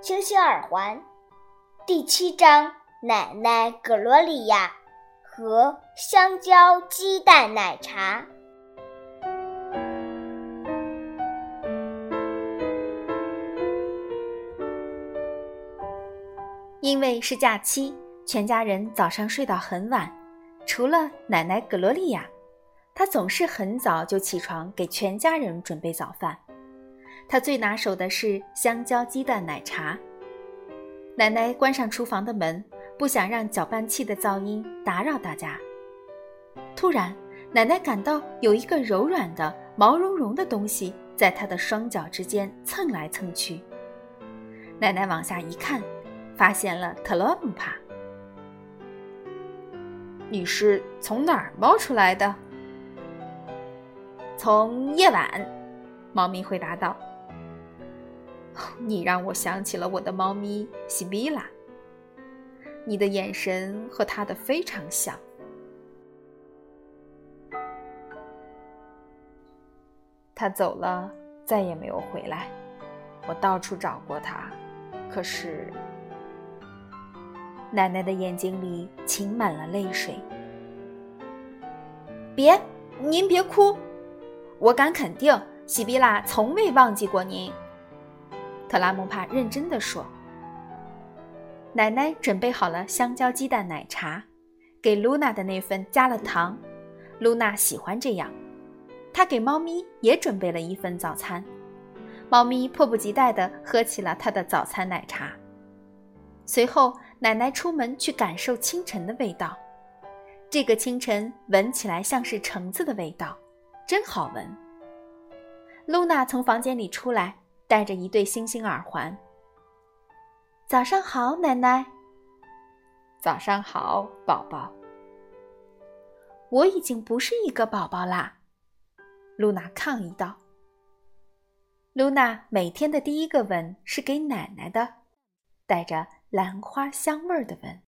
星星耳环第七章：奶奶格罗里亚和香蕉鸡蛋奶茶。因为是假期，全家人早上睡到很晚，除了奶奶格罗利亚，她总是很早就起床给全家人准备早饭。他最拿手的是香蕉鸡蛋奶茶。奶奶关上厨房的门，不想让搅拌器的噪音打扰大家。突然，奶奶感到有一个柔软的、毛茸茸的东西在她的双脚之间蹭来蹭去。奶奶往下一看，发现了特洛姆帕。你是从哪儿冒出来的？从夜晚，猫咪回答道。你让我想起了我的猫咪西比拉。你的眼神和它的非常像。它走了，再也没有回来。我到处找过它，可是……奶奶的眼睛里噙满了泪水。别，您别哭，我敢肯定，西比拉从未忘记过您。特拉姆帕认真的说：“奶奶准备好了香蕉鸡蛋奶茶，给露娜的那份加了糖。露娜喜欢这样。她给猫咪也准备了一份早餐。猫咪迫不及待地喝起了她的早餐奶茶。随后，奶奶出门去感受清晨的味道。这个清晨闻起来像是橙子的味道，真好闻。”露娜从房间里出来。戴着一对星星耳环。早上好，奶奶。早上好，宝宝。我已经不是一个宝宝啦，露娜抗议道。露娜每天的第一个吻是给奶奶的，带着兰花香味儿的吻。